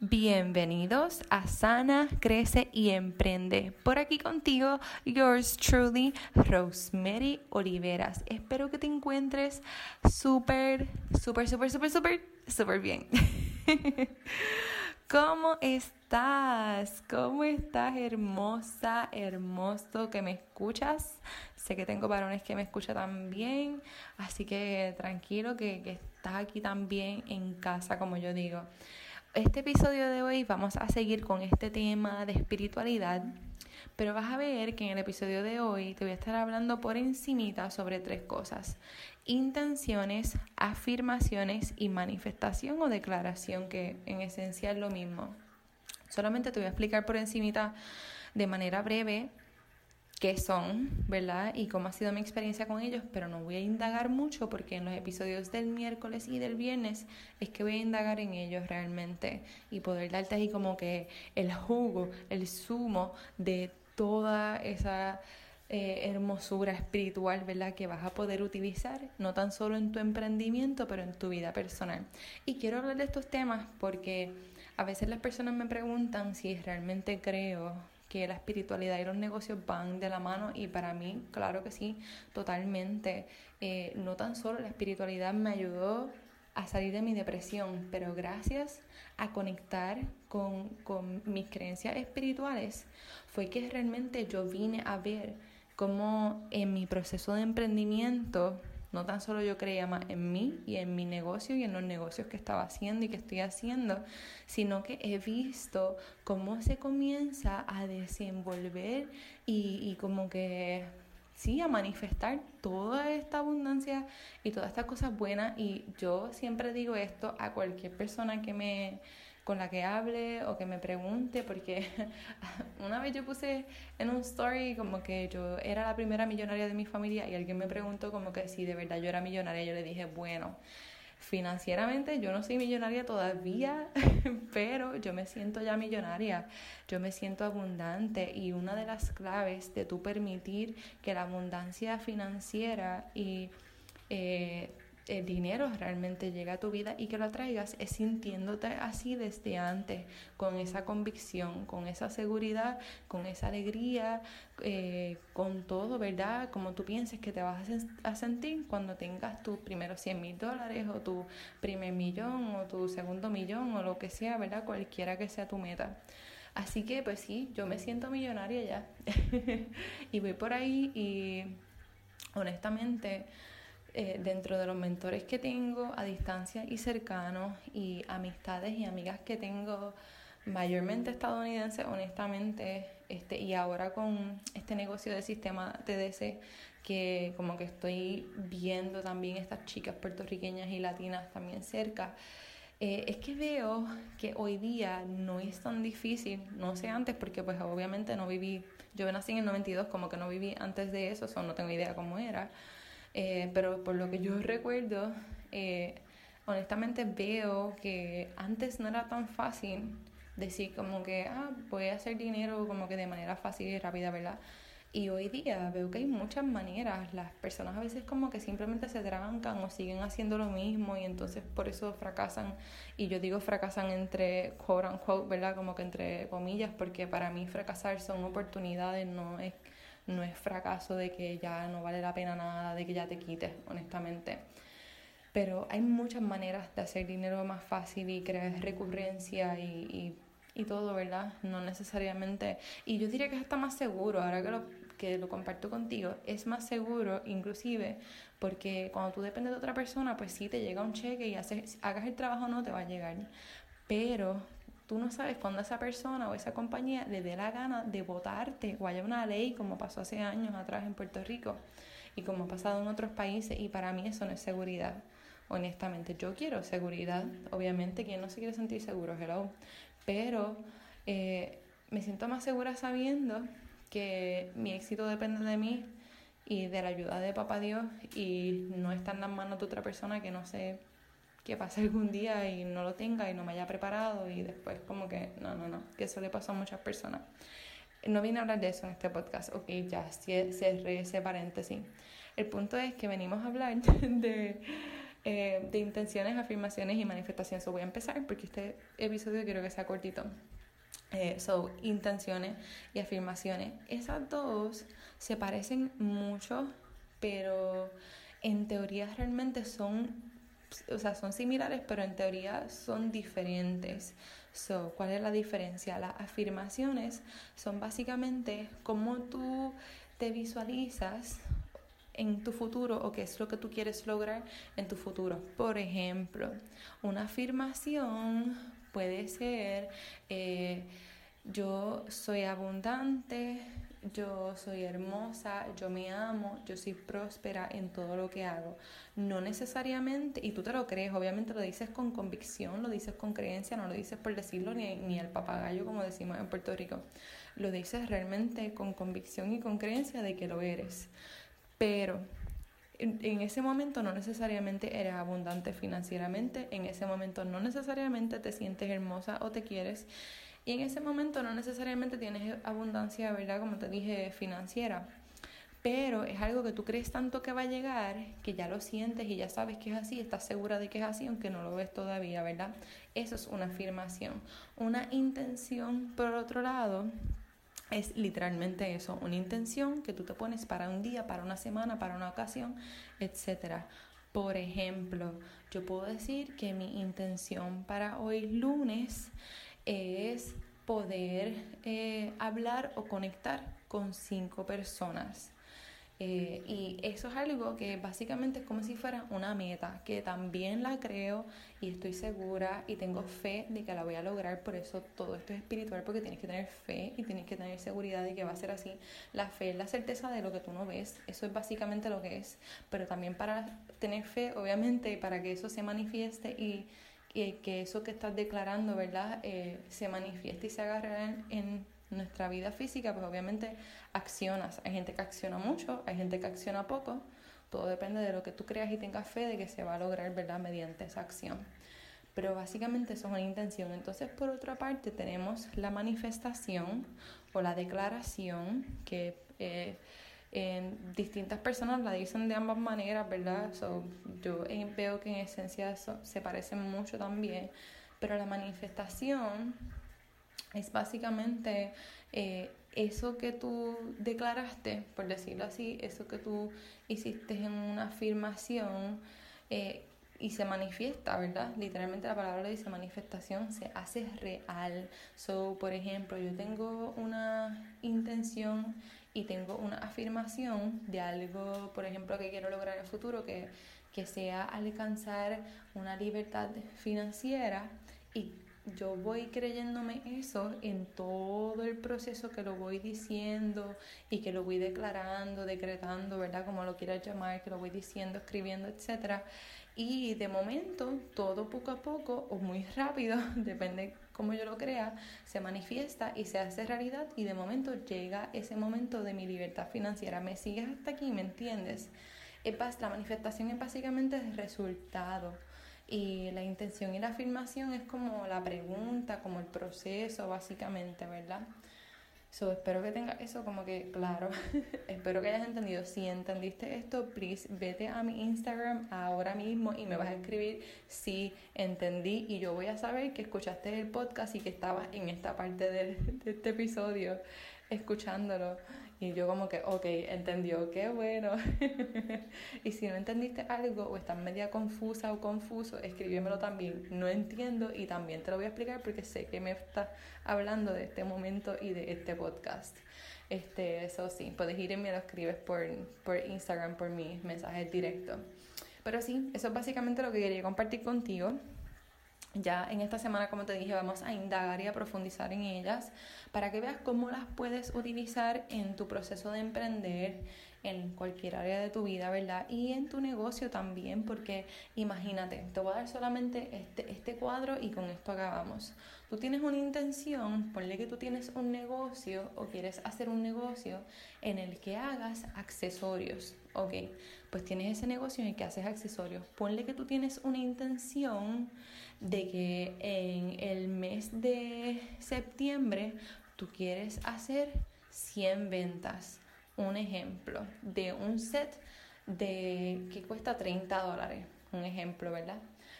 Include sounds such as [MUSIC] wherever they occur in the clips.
Bienvenidos a Sana, Crece y Emprende. Por aquí contigo, yours truly, Rosemary Oliveras. Espero que te encuentres súper, súper, súper, súper, súper, súper bien. [LAUGHS] ¿Cómo estás? ¿Cómo estás, hermosa, hermoso que me escuchas? Sé que tengo varones que me escuchan también, así que tranquilo que, que estás aquí también en casa, como yo digo este episodio de hoy vamos a seguir con este tema de espiritualidad, pero vas a ver que en el episodio de hoy te voy a estar hablando por encimita sobre tres cosas. Intenciones, afirmaciones y manifestación o declaración, que en esencia es lo mismo. Solamente te voy a explicar por encimita de manera breve qué son, ¿verdad? Y cómo ha sido mi experiencia con ellos, pero no voy a indagar mucho porque en los episodios del miércoles y del viernes es que voy a indagar en ellos realmente y poder darte ahí como que el jugo, el zumo de toda esa eh, hermosura espiritual, ¿verdad? Que vas a poder utilizar, no tan solo en tu emprendimiento, pero en tu vida personal. Y quiero hablar de estos temas porque a veces las personas me preguntan si realmente creo que la espiritualidad y los negocios van de la mano y para mí, claro que sí, totalmente. Eh, no tan solo la espiritualidad me ayudó a salir de mi depresión, pero gracias a conectar con, con mis creencias espirituales fue que realmente yo vine a ver cómo en mi proceso de emprendimiento no tan solo yo creía más en mí y en mi negocio y en los negocios que estaba haciendo y que estoy haciendo, sino que he visto cómo se comienza a desenvolver y, y como que sí, a manifestar toda esta abundancia y todas estas cosas buenas. Y yo siempre digo esto a cualquier persona que me con la que hable o que me pregunte, porque [LAUGHS] una vez yo puse en un story como que yo era la primera millonaria de mi familia y alguien me preguntó como que si de verdad yo era millonaria, yo le dije, bueno, financieramente yo no soy millonaria todavía, [LAUGHS] pero yo me siento ya millonaria, yo me siento abundante y una de las claves de tu permitir que la abundancia financiera y eh, el dinero realmente llega a tu vida y que lo traigas es sintiéndote así desde antes, con esa convicción, con esa seguridad, con esa alegría, eh, con todo, ¿verdad? Como tú pienses que te vas a, sentir cuando tengas tus primeros 100 mil dólares o tu primer millón o tu segundo millón o lo que sea, ¿verdad? Cualquiera que sea tu meta. Así que pues sí, yo me siento millonaria ya. [LAUGHS] y voy por ahí y honestamente eh, dentro de los mentores que tengo a distancia y cercanos y amistades y amigas que tengo mayormente estadounidenses, honestamente, este, y ahora con este negocio de sistema TDC, que como que estoy viendo también estas chicas puertorriqueñas y latinas también cerca, eh, es que veo que hoy día no es tan difícil, no sé antes, porque pues obviamente no viví, yo nací en el 92, como que no viví antes de eso, o no tengo idea cómo era, eh, pero por lo que yo recuerdo, eh, honestamente veo que antes no era tan fácil decir como que, ah, voy a hacer dinero como que de manera fácil y rápida, ¿verdad? Y hoy día veo que hay muchas maneras. Las personas a veces como que simplemente se trancan o siguen haciendo lo mismo y entonces por eso fracasan. Y yo digo fracasan entre quote unquote, ¿verdad? Como que entre comillas, porque para mí fracasar son oportunidades, no es no es fracaso de que ya no vale la pena nada, de que ya te quites, honestamente. Pero hay muchas maneras de hacer dinero más fácil y crear recurrencia y, y, todo, ¿verdad? No necesariamente. Y yo diría que es hasta más seguro, ahora que lo, que lo comparto contigo, es más seguro inclusive porque cuando tú dependes de otra persona, pues sí te llega un cheque y haces, hagas el trabajo no, te va a llegar. Pero Tú no sabes cuándo esa persona o esa compañía le dé la gana de votarte o haya una ley como pasó hace años atrás en Puerto Rico y como ha pasado en otros países y para mí eso no es seguridad. Honestamente, yo quiero seguridad, obviamente, quien no se quiere sentir seguro, hello, pero eh, me siento más segura sabiendo que mi éxito depende de mí y de la ayuda de Papá Dios y no está en las manos de otra persona que no sé que pase algún día y no lo tenga y no me haya preparado y después como que no, no, no, que eso le pasó a muchas personas. No vine a hablar de eso en este podcast, ok, ya cerré ese paréntesis. El punto es que venimos a hablar [LAUGHS] de eh, de intenciones, afirmaciones y manifestaciones. So, voy a empezar porque este episodio quiero que sea cortito. Eh, so, intenciones y afirmaciones. Esas dos se parecen mucho, pero en teoría realmente son, o sea, son similares, pero en teoría son diferentes. So, ¿cuál es la diferencia? Las afirmaciones son básicamente cómo tú te visualizas en tu futuro o qué es lo que tú quieres lograr en tu futuro. Por ejemplo, una afirmación puede ser eh, yo soy abundante, yo soy hermosa, yo me amo, yo soy próspera en todo lo que hago. No necesariamente, y tú te lo crees, obviamente lo dices con convicción, lo dices con creencia, no lo dices por decirlo ni, ni el papagayo como decimos en Puerto Rico. Lo dices realmente con convicción y con creencia de que lo eres. Pero en, en, ese momento no necesariamente eres abundante financieramente, en ese momento no necesariamente te sientes hermosa o te quieres y en ese momento no necesariamente tienes abundancia, ¿verdad? Como te dije, financiera. Pero es algo que tú crees tanto que va a llegar que ya lo sientes y ya sabes que es así, estás segura de que es así, aunque no lo ves todavía, ¿verdad? Eso es una afirmación. Una intención, por otro lado, es literalmente eso, una intención que tú te pones para un día, para una semana, para una ocasión, etc. Por ejemplo, yo puedo decir que mi intención para hoy lunes es poder eh, hablar o conectar con cinco personas. Eh, y eso es algo que básicamente es como si fuera una meta, que también la creo y estoy segura y tengo fe de que la voy a lograr. Por eso todo esto es espiritual, porque tienes que tener fe y tienes que tener seguridad de que va a ser así. La fe es la certeza de lo que tú no ves, eso es básicamente lo que es. Pero también para tener fe, obviamente, para que eso se manifieste y que, eso que estás declarando, ¿verdad?, eh, se manifieste y se haga real en, nuestra vida física, pues obviamente accionas. Hay gente que acciona mucho, hay gente que acciona poco. Todo depende de lo que tú creas y tengas fe de que se va a lograr, ¿verdad?, mediante esa acción. Pero básicamente eso es una intención. Entonces, por otra parte, tenemos la manifestación o la declaración que... Eh, en distintas personas la dicen de ambas maneras, ¿verdad? So, yo veo que en esencia eso se parecen mucho también, pero la manifestación es básicamente eh, eso que tú declaraste, por decirlo así, eso que tú hiciste en una afirmación eh, y se manifiesta, ¿verdad? Literalmente la palabra dice manifestación, se hace real. So, por ejemplo, yo tengo una intención y tengo una afirmación de algo, por ejemplo, que quiero lograr en el futuro, que, que sea alcanzar una libertad financiera y yo voy creyéndome eso en todo el proceso que lo voy diciendo y que lo voy declarando, decretando, ¿verdad? Como lo quieras llamar, que lo voy diciendo, escribiendo, etcétera. Y de momento, todo poco a poco o muy rápido, [LAUGHS] depende cómo yo lo crea, se manifiesta y se hace realidad y de momento llega ese momento de mi libertad financiera. ¿Me sigues hasta aquí? ¿Me entiendes? La manifestación es básicamente el resultado y la intención y la afirmación es como la pregunta, como el proceso, básicamente, ¿verdad? So, espero que tengas eso como que claro. [LAUGHS] espero que hayas entendido. Si entendiste esto, please vete a mi Instagram ahora mismo y me vas a escribir si entendí y yo voy a saber que escuchaste el podcast y que estabas en esta parte de este episodio escuchándolo. Y yo como que, ok, entendió, qué bueno. [LAUGHS] y si no entendiste algo o estás media confusa o confuso, escríbemelo también. No entiendo y también te lo voy a explicar porque sé que me estás hablando de este momento y de este podcast. Este, eso sí, puedes ir y me lo escribes por, por Instagram, por mis mensajes directos. Pero sí, eso es básicamente lo que quería compartir contigo. Ya en esta semana, como te dije, vamos a indagar y a profundizar en ellas para que veas cómo las puedes utilizar en tu proceso de emprender en cualquier área de tu vida, ¿verdad? Y en tu negocio también, porque imagínate, te voy a dar solamente este, este cuadro y con esto acabamos. Tú tienes una intención, ponle que tú tienes un negocio o quieres hacer un negocio en el que hagas accesorios, ¿ok? Pues tienes ese negocio en el que haces accesorios. Ponle que tú tienes una intención de que en el mes de septiembre tú quieres hacer 100 ventas. Un ejemplo de un set de que cuesta 30 dólares. un ejemplo, ¿verdad?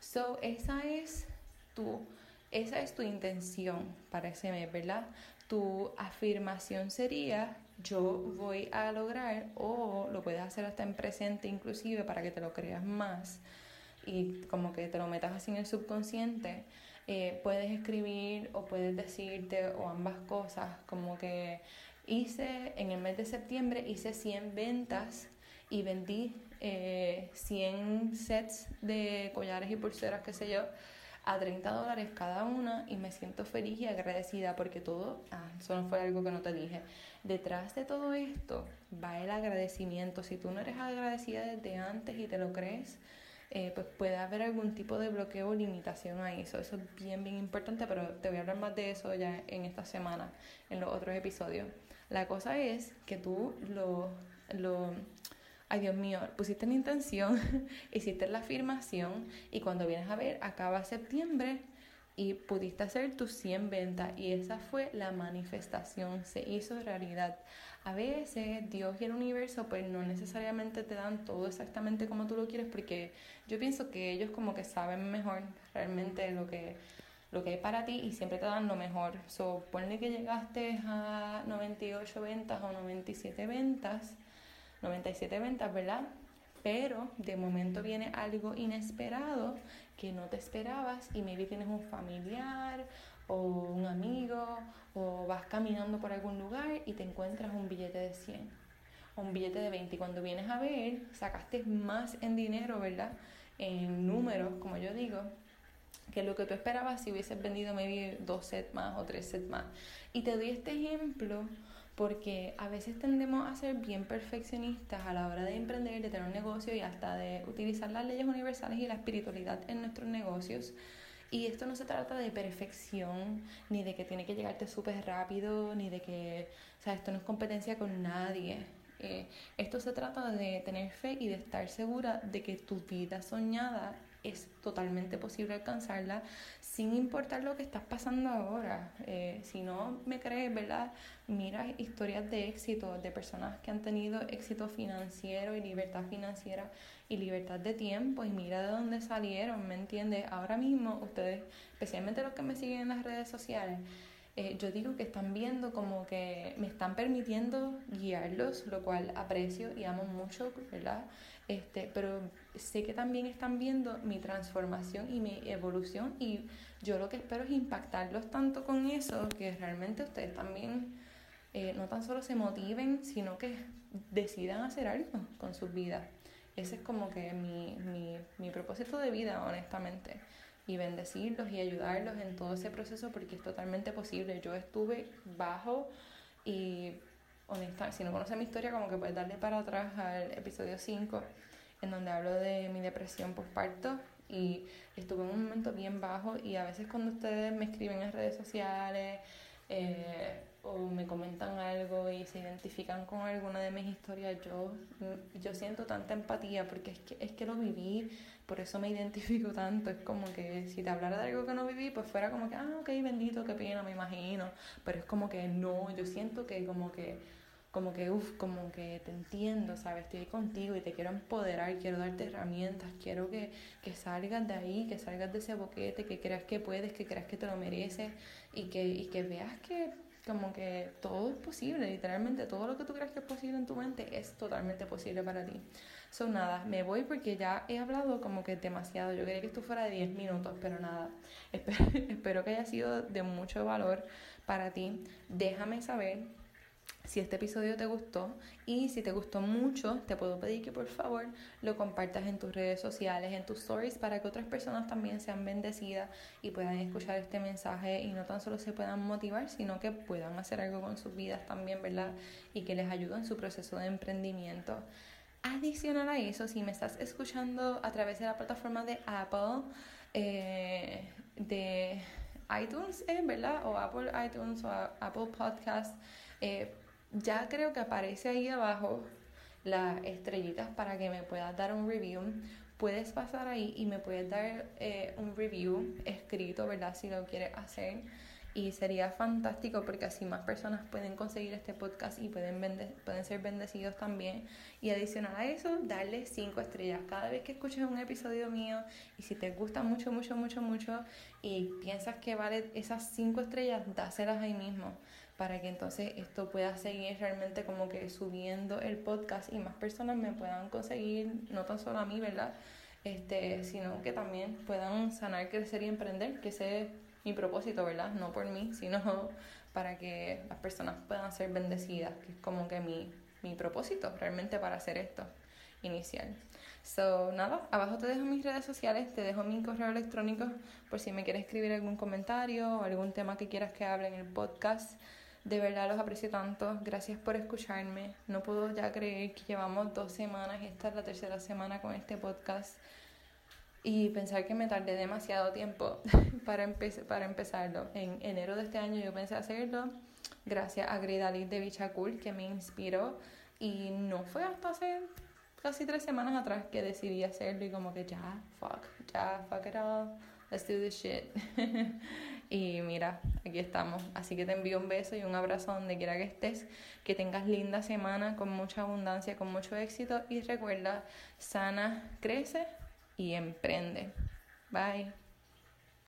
So, esa es tu, esa es tu intención para ese mes, ¿verdad? Tu afirmación sería, yo voy a lograr, o lo puedes hacer hasta en presente inclusive para que te lo creas más y como que te lo metas así en el subconsciente, eh, puedes escribir o puedes decirte o ambas cosas, como que hice en el mes de septiembre, hice 100 ventas y vendí eh, 100 sets de collares y pulseras, qué sé yo, a 30 dólares cada una y me siento feliz y agradecida porque todo, ah, eso no fue algo que no te dije, detrás de todo esto va el agradecimiento. Si tú no eres agradecida desde antes y te lo crees, eh, pues puede haber algún tipo de bloqueo o limitación ahí. Eso, eso es bien, bien importante, pero te voy a hablar más de eso ya en esta semana, en los otros episodios. La cosa es que tú lo, lo ay Dios mío, pusiste la intención, [LAUGHS] hiciste la afirmación y cuando vienes a ver, acaba septiembre y pudiste hacer tus 100 ventas y esa fue la manifestación, se hizo realidad. A veces Dios y el universo pues no necesariamente te dan todo exactamente como tú lo quieres porque yo pienso que ellos como que saben mejor realmente lo que lo que hay para ti y siempre te dan lo mejor. So, ponle que llegaste a 98 ventas o 97 ventas, 97 ventas, ¿verdad? Pero de momento viene algo inesperado que no te esperabas y maybe tienes un familiar o un amigo o vas caminando por algún lugar y te encuentras un billete de 100 o un billete de 20 y cuando vienes a ver sacaste más en dinero, ¿verdad? En números, como yo digo, que lo que tú esperabas si hubieses vendido maybe dos sets más o tres sets más. Y te doy este ejemplo porque a veces tendemos a ser bien perfeccionistas a la hora de emprender, de tener un negocio y hasta de utilizar las leyes universales y la espiritualidad en nuestros negocios. Y esto no se trata de perfección, ni de que tiene que llegarte súper rápido, ni de que, o sea, esto no es competencia con nadie. Eh, esto se trata de tener fe y de estar segura de que tu vida soñada es totalmente posible alcanzarla sin importar lo que estás pasando ahora. Eh, si no me crees, ¿verdad? Mira historias de éxito de personas que han tenido éxito financiero y libertad financiera y libertad de tiempo y mira de dónde salieron, ¿me entiendes? Ahora mismo ustedes, especialmente los que me siguen en las redes sociales, eh, yo digo que están viendo como que me están permitiendo guiarlos, lo cual aprecio y amo mucho, ¿verdad? Este, pero sé que también están viendo mi transformación y mi evolución y yo lo que espero es impactarlos tanto con eso que realmente ustedes también eh, no tan solo se motiven, sino que decidan hacer algo con sus vidas. Ese es como que mi, mi, mi propósito de vida, honestamente y bendecirlos y ayudarlos en todo ese proceso porque es totalmente posible. Yo estuve bajo y honesta, si no conoces mi historia, como que puedes darle para atrás al episodio 5, en donde hablo de mi depresión postparto y estuve en un momento bien bajo y a veces cuando ustedes me escriben en redes sociales eh, o me comentan algo y se identifican con alguna de mis historias, yo, yo siento tanta empatía porque es que, es que lo viví, por eso me identifico tanto. Es como que si te hablara de algo que no viví, pues fuera como que, ah, ok, bendito, qué pena, me imagino. Pero es como que no, yo siento que como que, como que, uff, como que te entiendo, ¿sabes? Estoy contigo y te quiero empoderar, quiero darte herramientas, quiero que, que salgas de ahí, que salgas de ese boquete, que creas que puedes, que creas que te lo mereces y que, y que veas que como que todo es posible, literalmente todo lo que tú creas que es posible en tu mente es totalmente posible para ti. Son nada, me voy porque ya he hablado como que demasiado. Yo quería que esto fuera de 10 minutos, pero nada. [LAUGHS] Espero, espero que haya sido de mucho valor para ti. Déjame saber si este episodio te gustó y si te gustó mucho, te puedo pedir que por favor lo compartas en tus redes sociales, en tus stories, para que otras personas también sean bendecidas y puedan escuchar este mensaje y no tan solo se puedan motivar, sino que puedan hacer algo con sus vidas también, ¿verdad? Y que les ayude en su proceso de emprendimiento. Adicional a eso, si me estás escuchando a través de la plataforma de Apple, eh, de iTunes, eh, ¿verdad? O Apple iTunes o Apple Podcast, eh, ya creo que aparece ahí abajo las estrellitas para que me puedas dar un review. Puedes pasar ahí y me puedes dar un review escrito, ¿verdad? Si lo quieres hacer. Y sería fantástico porque así más personas pueden conseguir este podcast y pueden, pueden ser bendecidos también. Y adicional a eso, darle cinco estrellas cada vez que escuches un episodio mío. Y si te gusta mucho, mucho, mucho, mucho y piensas que vale esas cinco estrellas, dáselas ahí mismo para que entonces esto pueda seguir realmente como que subiendo el podcast y más personas me puedan conseguir, no tan solo a mí, ¿verdad? Este, sino que también puedan sanar, crecer y emprender, que ese es mi propósito, ¿verdad? No por mí, sino [LAUGHS] para que las personas puedan ser bendecidas, que es como que mi, mi propósito realmente para hacer esto inicial. So, nada, abajo te dejo mis redes sociales, te dejo mi correo electrónico por si me quieres escribir algún comentario o algún tema que quieras que hable en el podcast. De verdad los aprecio tanto. Gracias por escucharme. No puedo ya creer que llevamos dos semanas. Esta es la tercera semana con este podcast. Y pensar que me tardé demasiado tiempo [LAUGHS] para, para empezarlo. En enero de este año yo pensé hacerlo. Gracias a Gridalit de Bichacul que me inspiró. Y no fue hasta hace casi tres semanas atrás que decidí hacerlo. Y como que ya, fuck, ya, fuck it all. Let's do this shit. [LAUGHS] Y mira, aquí estamos. Así que te envío un beso y un abrazo donde quiera que estés. Que tengas linda semana con mucha abundancia, con mucho éxito. Y recuerda, sana, crece y emprende. Bye.